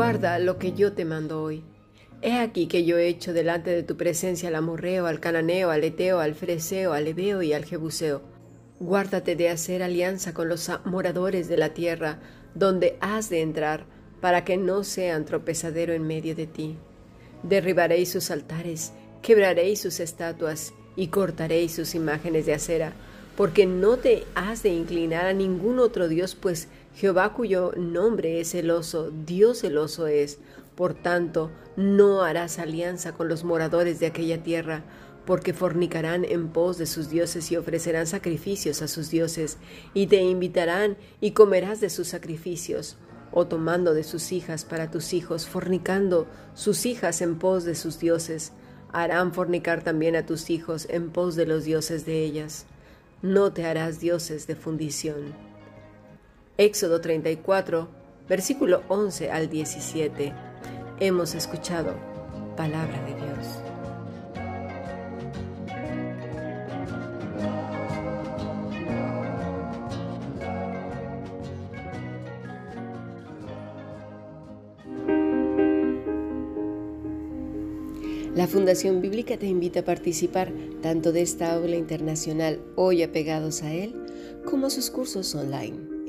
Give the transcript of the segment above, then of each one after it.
guarda lo que yo te mando hoy. He aquí que yo he hecho delante de tu presencia al amorreo, al cananeo, al eteo, al freseo, al ebeo y al jebuseo. Guárdate de hacer alianza con los moradores de la tierra, donde has de entrar, para que no sean tropezadero en medio de ti. Derribaréis sus altares, quebraréis sus estatuas y cortaréis sus imágenes de acera, porque no te has de inclinar a ningún otro Dios, pues Jehová cuyo nombre es celoso, Dios celoso es. Por tanto, no harás alianza con los moradores de aquella tierra, porque fornicarán en pos de sus dioses y ofrecerán sacrificios a sus dioses, y te invitarán y comerás de sus sacrificios, o tomando de sus hijas para tus hijos, fornicando sus hijas en pos de sus dioses, harán fornicar también a tus hijos en pos de los dioses de ellas. No te harás dioses de fundición. Éxodo 34, versículo 11 al 17. Hemos escuchado palabra de Dios. La Fundación Bíblica te invita a participar tanto de esta aula internacional hoy apegados a él como a sus cursos online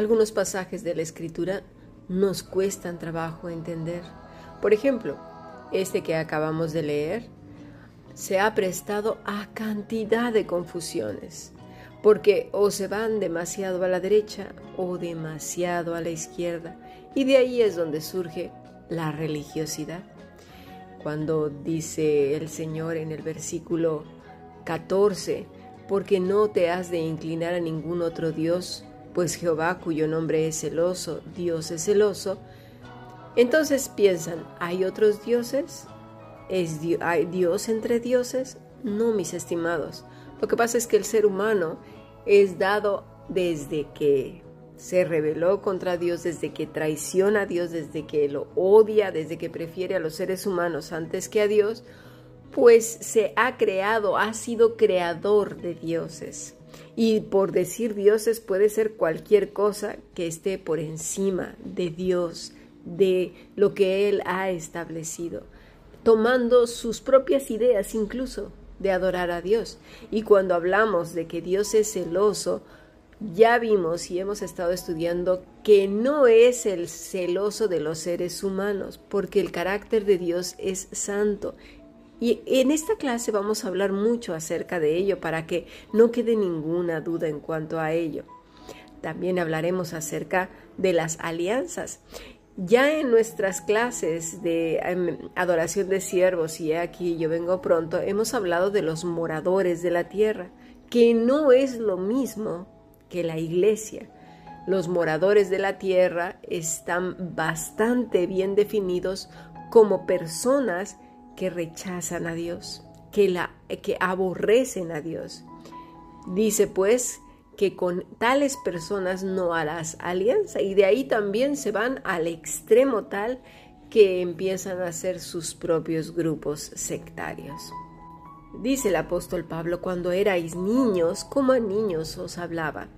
Algunos pasajes de la escritura nos cuestan trabajo entender. Por ejemplo, este que acabamos de leer se ha prestado a cantidad de confusiones, porque o se van demasiado a la derecha o demasiado a la izquierda, y de ahí es donde surge la religiosidad. Cuando dice el Señor en el versículo 14, porque no te has de inclinar a ningún otro Dios, pues Jehová, cuyo nombre es celoso, Dios es celoso, entonces piensan, ¿hay otros dioses? ¿Es ¿Hay Dios entre dioses? No, mis estimados. Lo que pasa es que el ser humano es dado desde que se rebeló contra Dios, desde que traiciona a Dios, desde que lo odia, desde que prefiere a los seres humanos antes que a Dios, pues se ha creado, ha sido creador de dioses. Y por decir dioses puede ser cualquier cosa que esté por encima de Dios, de lo que Él ha establecido, tomando sus propias ideas incluso de adorar a Dios. Y cuando hablamos de que Dios es celoso, ya vimos y hemos estado estudiando que no es el celoso de los seres humanos, porque el carácter de Dios es santo y en esta clase vamos a hablar mucho acerca de ello para que no quede ninguna duda en cuanto a ello. También hablaremos acerca de las alianzas. Ya en nuestras clases de em, adoración de siervos, y aquí yo vengo pronto, hemos hablado de los moradores de la tierra, que no es lo mismo que la iglesia. Los moradores de la tierra están bastante bien definidos como personas que rechazan a Dios, que, la, que aborrecen a Dios. Dice pues que con tales personas no harás alianza y de ahí también se van al extremo tal que empiezan a hacer sus propios grupos sectarios. Dice el apóstol Pablo, cuando erais niños, como a niños os hablaba.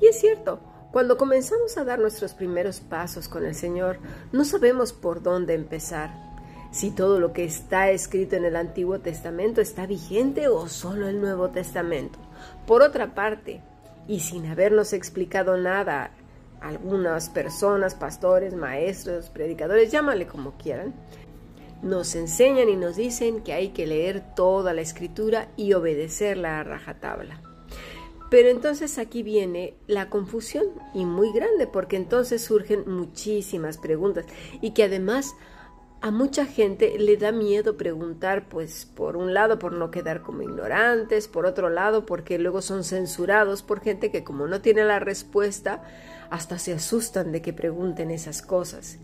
Y es cierto, cuando comenzamos a dar nuestros primeros pasos con el Señor, no sabemos por dónde empezar si todo lo que está escrito en el Antiguo Testamento está vigente o solo el Nuevo Testamento. Por otra parte, y sin habernos explicado nada, algunas personas, pastores, maestros, predicadores, llámale como quieran, nos enseñan y nos dicen que hay que leer toda la escritura y obedecerla a rajatabla. Pero entonces aquí viene la confusión y muy grande porque entonces surgen muchísimas preguntas y que además a mucha gente le da miedo preguntar, pues por un lado por no quedar como ignorantes, por otro lado porque luego son censurados por gente que como no tiene la respuesta, hasta se asustan de que pregunten esas cosas.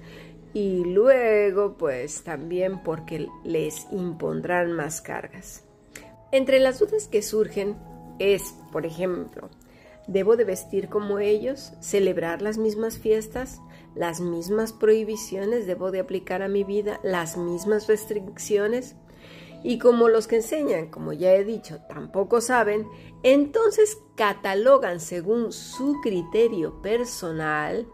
Y luego pues también porque les impondrán más cargas. Entre las dudas que surgen es, por ejemplo, ¿debo de vestir como ellos? ¿Celebrar las mismas fiestas? Las mismas prohibiciones debo de aplicar a mi vida, las mismas restricciones. Y como los que enseñan, como ya he dicho, tampoco saben, entonces catalogan según su criterio personal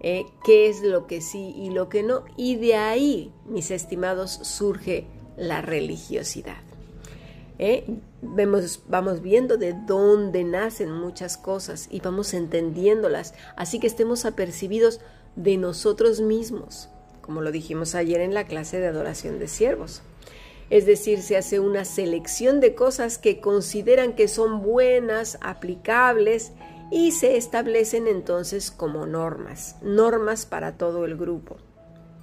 eh, qué es lo que sí y lo que no. Y de ahí, mis estimados, surge la religiosidad. ¿eh? Vemos, vamos viendo de dónde nacen muchas cosas y vamos entendiéndolas, así que estemos apercibidos de nosotros mismos, como lo dijimos ayer en la clase de adoración de siervos. Es decir, se hace una selección de cosas que consideran que son buenas, aplicables, y se establecen entonces como normas, normas para todo el grupo.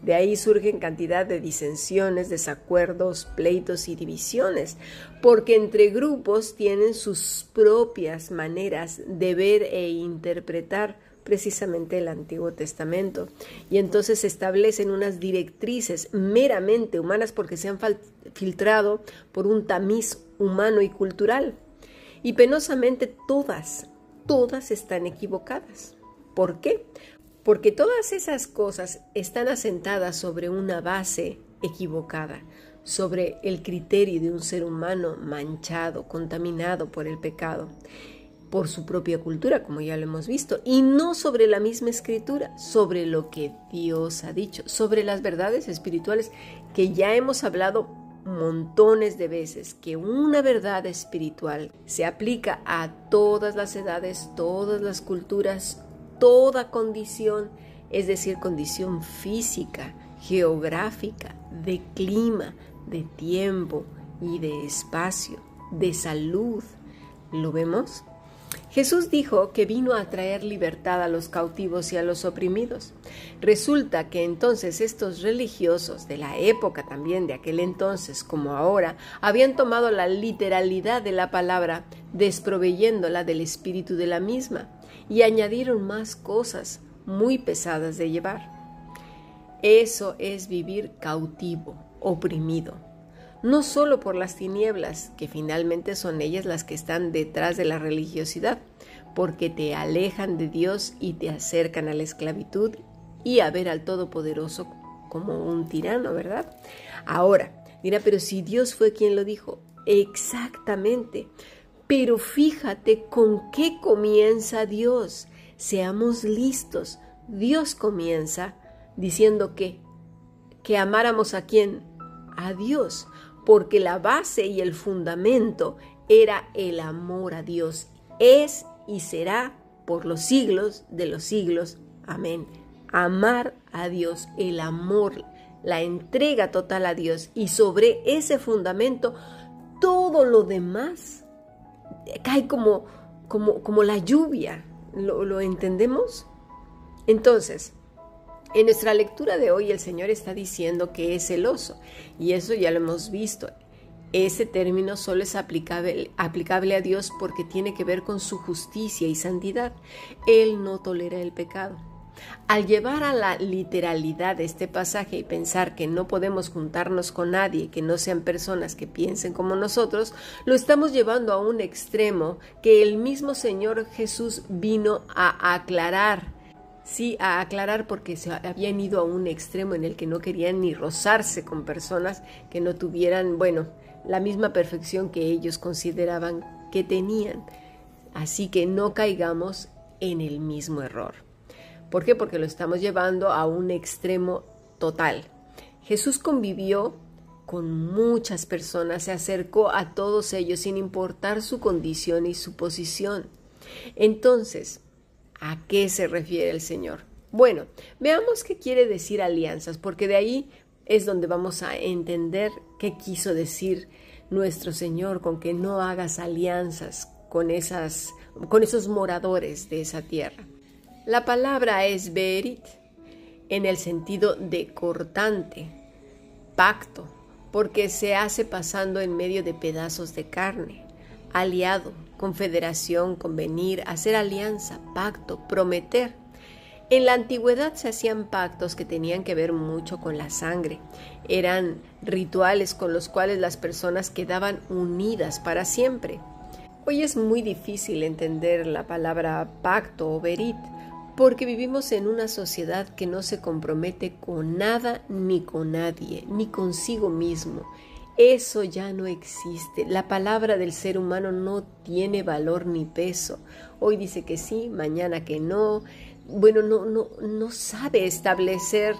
De ahí surgen cantidad de disensiones, desacuerdos, pleitos y divisiones, porque entre grupos tienen sus propias maneras de ver e interpretar precisamente el Antiguo Testamento. Y entonces se establecen unas directrices meramente humanas porque se han filtrado por un tamiz humano y cultural. Y penosamente todas, todas están equivocadas. ¿Por qué? Porque todas esas cosas están asentadas sobre una base equivocada, sobre el criterio de un ser humano manchado, contaminado por el pecado por su propia cultura, como ya lo hemos visto, y no sobre la misma escritura, sobre lo que Dios ha dicho, sobre las verdades espirituales que ya hemos hablado montones de veces, que una verdad espiritual se aplica a todas las edades, todas las culturas, toda condición, es decir, condición física, geográfica, de clima, de tiempo y de espacio, de salud. ¿Lo vemos? Jesús dijo que vino a traer libertad a los cautivos y a los oprimidos. Resulta que entonces estos religiosos de la época también de aquel entonces como ahora habían tomado la literalidad de la palabra desproveyéndola del espíritu de la misma y añadieron más cosas muy pesadas de llevar. Eso es vivir cautivo, oprimido no solo por las tinieblas, que finalmente son ellas las que están detrás de la religiosidad, porque te alejan de Dios y te acercan a la esclavitud y a ver al Todopoderoso como un tirano, ¿verdad? Ahora, mira, pero si Dios fue quien lo dijo, exactamente. Pero fíjate con qué comienza Dios. Seamos listos. Dios comienza diciendo que que amáramos a quién? A Dios porque la base y el fundamento era el amor a Dios. Es y será por los siglos de los siglos. Amén. Amar a Dios, el amor, la entrega total a Dios y sobre ese fundamento todo lo demás cae como, como, como la lluvia. ¿Lo, ¿Lo entendemos? Entonces, en nuestra lectura de hoy el Señor está diciendo que es celoso y eso ya lo hemos visto. Ese término solo es aplicable, aplicable, a Dios porque tiene que ver con su justicia y santidad. Él no tolera el pecado. Al llevar a la literalidad este pasaje y pensar que no podemos juntarnos con nadie que no sean personas que piensen como nosotros, lo estamos llevando a un extremo que el mismo Señor Jesús vino a aclarar Sí, a aclarar porque se habían ido a un extremo en el que no querían ni rozarse con personas que no tuvieran, bueno, la misma perfección que ellos consideraban que tenían. Así que no caigamos en el mismo error. ¿Por qué? Porque lo estamos llevando a un extremo total. Jesús convivió con muchas personas, se acercó a todos ellos sin importar su condición y su posición. Entonces, ¿A qué se refiere el Señor? Bueno, veamos qué quiere decir alianzas, porque de ahí es donde vamos a entender qué quiso decir nuestro Señor con que no hagas alianzas con, esas, con esos moradores de esa tierra. La palabra es berit en el sentido de cortante, pacto, porque se hace pasando en medio de pedazos de carne, aliado, confederación, convenir, hacer alianza, pacto, prometer. En la antigüedad se hacían pactos que tenían que ver mucho con la sangre. Eran rituales con los cuales las personas quedaban unidas para siempre. Hoy es muy difícil entender la palabra pacto o verit porque vivimos en una sociedad que no se compromete con nada ni con nadie, ni consigo mismo. Eso ya no existe. La palabra del ser humano no tiene valor ni peso. Hoy dice que sí, mañana que no. Bueno, no, no, no sabe establecer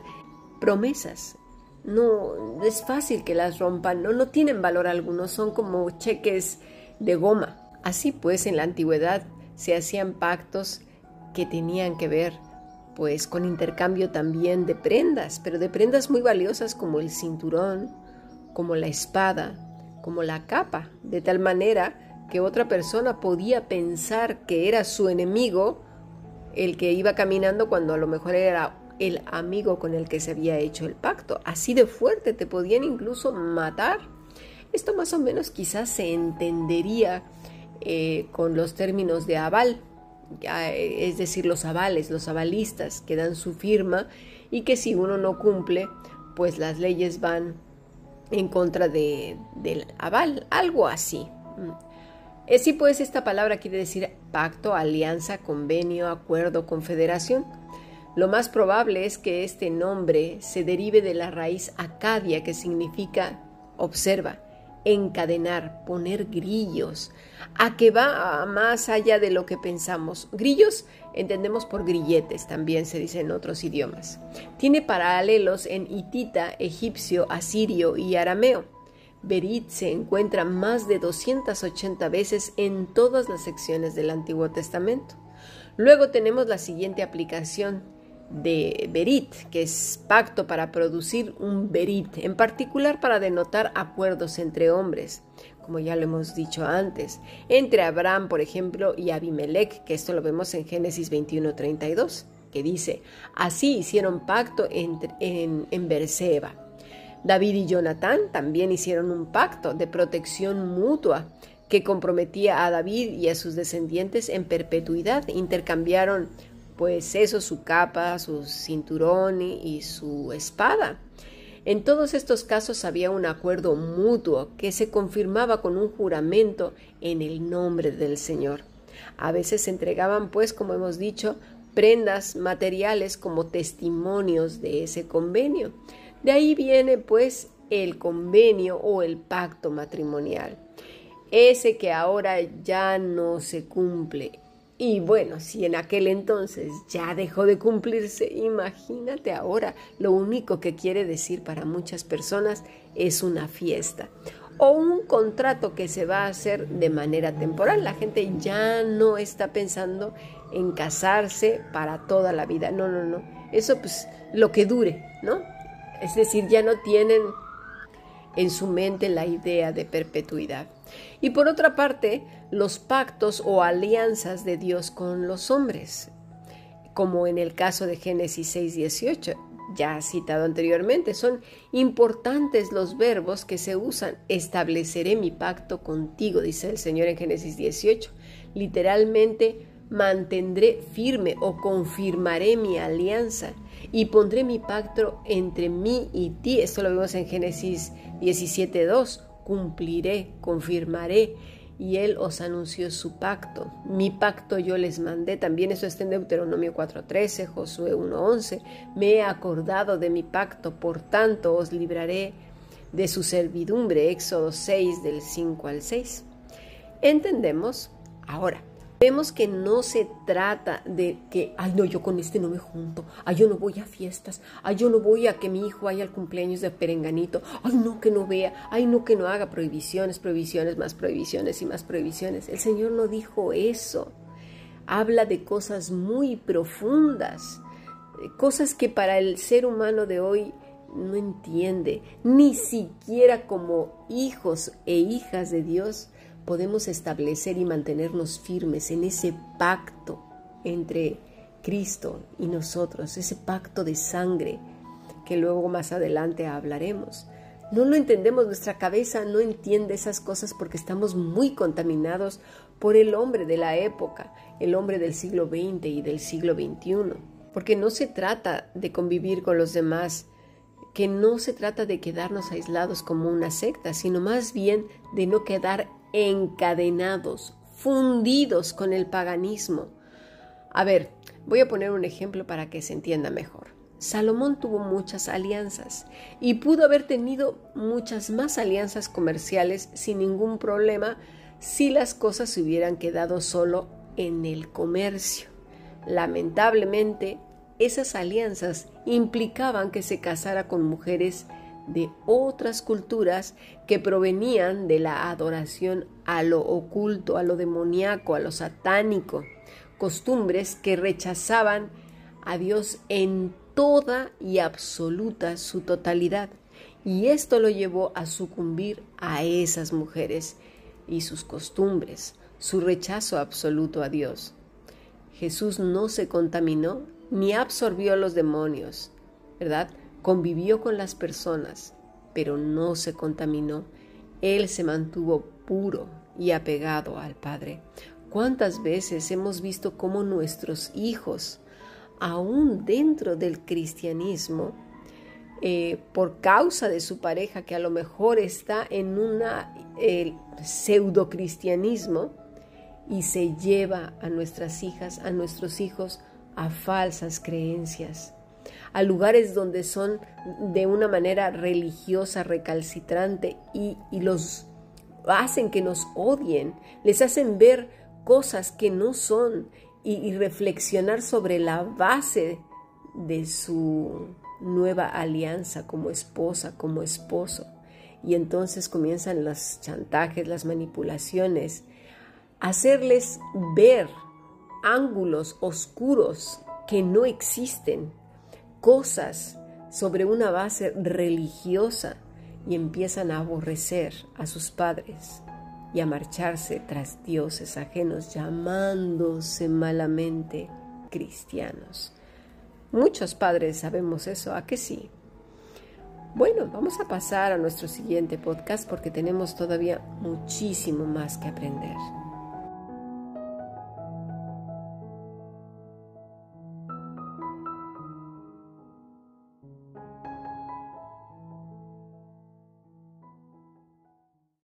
promesas. No, es fácil que las rompan, no, no tienen valor alguno, son como cheques de goma. Así pues, en la antigüedad se hacían pactos que tenían que ver pues con intercambio también de prendas, pero de prendas muy valiosas como el cinturón, como la espada, como la capa, de tal manera que otra persona podía pensar que era su enemigo el que iba caminando cuando a lo mejor era el amigo con el que se había hecho el pacto. Así de fuerte te podían incluso matar. Esto más o menos quizás se entendería eh, con los términos de aval, eh, es decir, los avales, los avalistas que dan su firma y que si uno no cumple, pues las leyes van en contra de, del aval, algo así. Mm. Sí, pues esta palabra quiere decir pacto, alianza, convenio, acuerdo, confederación. Lo más probable es que este nombre se derive de la raíz acadia que significa observa, encadenar, poner grillos, a que va más allá de lo que pensamos. Grillos entendemos por grilletes, también se dice en otros idiomas. Tiene paralelos en hitita, egipcio, asirio y arameo. Berit se encuentra más de 280 veces en todas las secciones del Antiguo Testamento. Luego tenemos la siguiente aplicación, de berit, que es pacto para producir un berit, en particular para denotar acuerdos entre hombres, como ya lo hemos dicho antes, entre Abraham, por ejemplo, y Abimelech, que esto lo vemos en Génesis 21:32, que dice, así hicieron pacto entre, en, en Berseba. David y Jonatán también hicieron un pacto de protección mutua que comprometía a David y a sus descendientes en perpetuidad. Intercambiaron pues eso, su capa, su cinturón y su espada. En todos estos casos había un acuerdo mutuo que se confirmaba con un juramento en el nombre del Señor. A veces se entregaban, pues, como hemos dicho, prendas materiales como testimonios de ese convenio. De ahí viene, pues, el convenio o el pacto matrimonial. Ese que ahora ya no se cumple, y bueno, si en aquel entonces ya dejó de cumplirse, imagínate ahora, lo único que quiere decir para muchas personas es una fiesta o un contrato que se va a hacer de manera temporal. La gente ya no está pensando en casarse para toda la vida. No, no, no. Eso pues lo que dure, ¿no? Es decir, ya no tienen en su mente la idea de perpetuidad. Y por otra parte, los pactos o alianzas de Dios con los hombres, como en el caso de Génesis 6:18, ya citado anteriormente, son importantes los verbos que se usan. Estableceré mi pacto contigo, dice el Señor en Génesis 18. Literalmente, mantendré firme o confirmaré mi alianza y pondré mi pacto entre mí y ti. Esto lo vemos en Génesis 17.2. Cumpliré, confirmaré. Y él os anunció su pacto. Mi pacto yo les mandé. También eso está en Deuteronomio 4.13, Josué 1.11. Me he acordado de mi pacto, por tanto os libraré de su servidumbre. Éxodo 6 del 5 al 6. Entendemos ahora Vemos que no se trata de que, ay no, yo con este no me junto, ay yo no voy a fiestas, ay yo no voy a que mi hijo vaya al cumpleaños de Perenganito, ay no que no vea, ay no que no haga prohibiciones, prohibiciones, más prohibiciones y más prohibiciones. El Señor no dijo eso. Habla de cosas muy profundas, cosas que para el ser humano de hoy no entiende, ni siquiera como hijos e hijas de Dios podemos establecer y mantenernos firmes en ese pacto entre Cristo y nosotros, ese pacto de sangre que luego más adelante hablaremos. No lo entendemos, nuestra cabeza no entiende esas cosas porque estamos muy contaminados por el hombre de la época, el hombre del siglo XX y del siglo XXI. Porque no se trata de convivir con los demás, que no se trata de quedarnos aislados como una secta, sino más bien de no quedar encadenados, fundidos con el paganismo. A ver, voy a poner un ejemplo para que se entienda mejor. Salomón tuvo muchas alianzas y pudo haber tenido muchas más alianzas comerciales sin ningún problema si las cosas se hubieran quedado solo en el comercio. Lamentablemente, esas alianzas implicaban que se casara con mujeres de otras culturas que provenían de la adoración a lo oculto, a lo demoníaco, a lo satánico, costumbres que rechazaban a Dios en toda y absoluta su totalidad. Y esto lo llevó a sucumbir a esas mujeres y sus costumbres, su rechazo absoluto a Dios. Jesús no se contaminó ni absorbió los demonios, ¿verdad? Convivió con las personas, pero no se contaminó. Él se mantuvo puro y apegado al Padre. ¿Cuántas veces hemos visto cómo nuestros hijos aún dentro del cristianismo, eh, por causa de su pareja que a lo mejor está en un pseudo cristianismo y se lleva a nuestras hijas, a nuestros hijos a falsas creencias, a lugares donde son de una manera religiosa recalcitrante y los hacen que nos odien, les hacen ver cosas que no son y, reflexionar sobre la base de su nueva alianza como esposa, como esposo. Y entonces comienzan los chantajes, las manipulaciones, hacerles ver ángulos oscuros que no existen, cosas sobre una base religiosa y empiezan a aborrecer a sus padres y a marcharse tras dioses ajenos llamándose malamente cristianos. Muchos padres sabemos eso, ¿a que sí? Bueno, vamos a pasar a nuestro siguiente podcast porque tenemos todavía muchísimo más que aprender.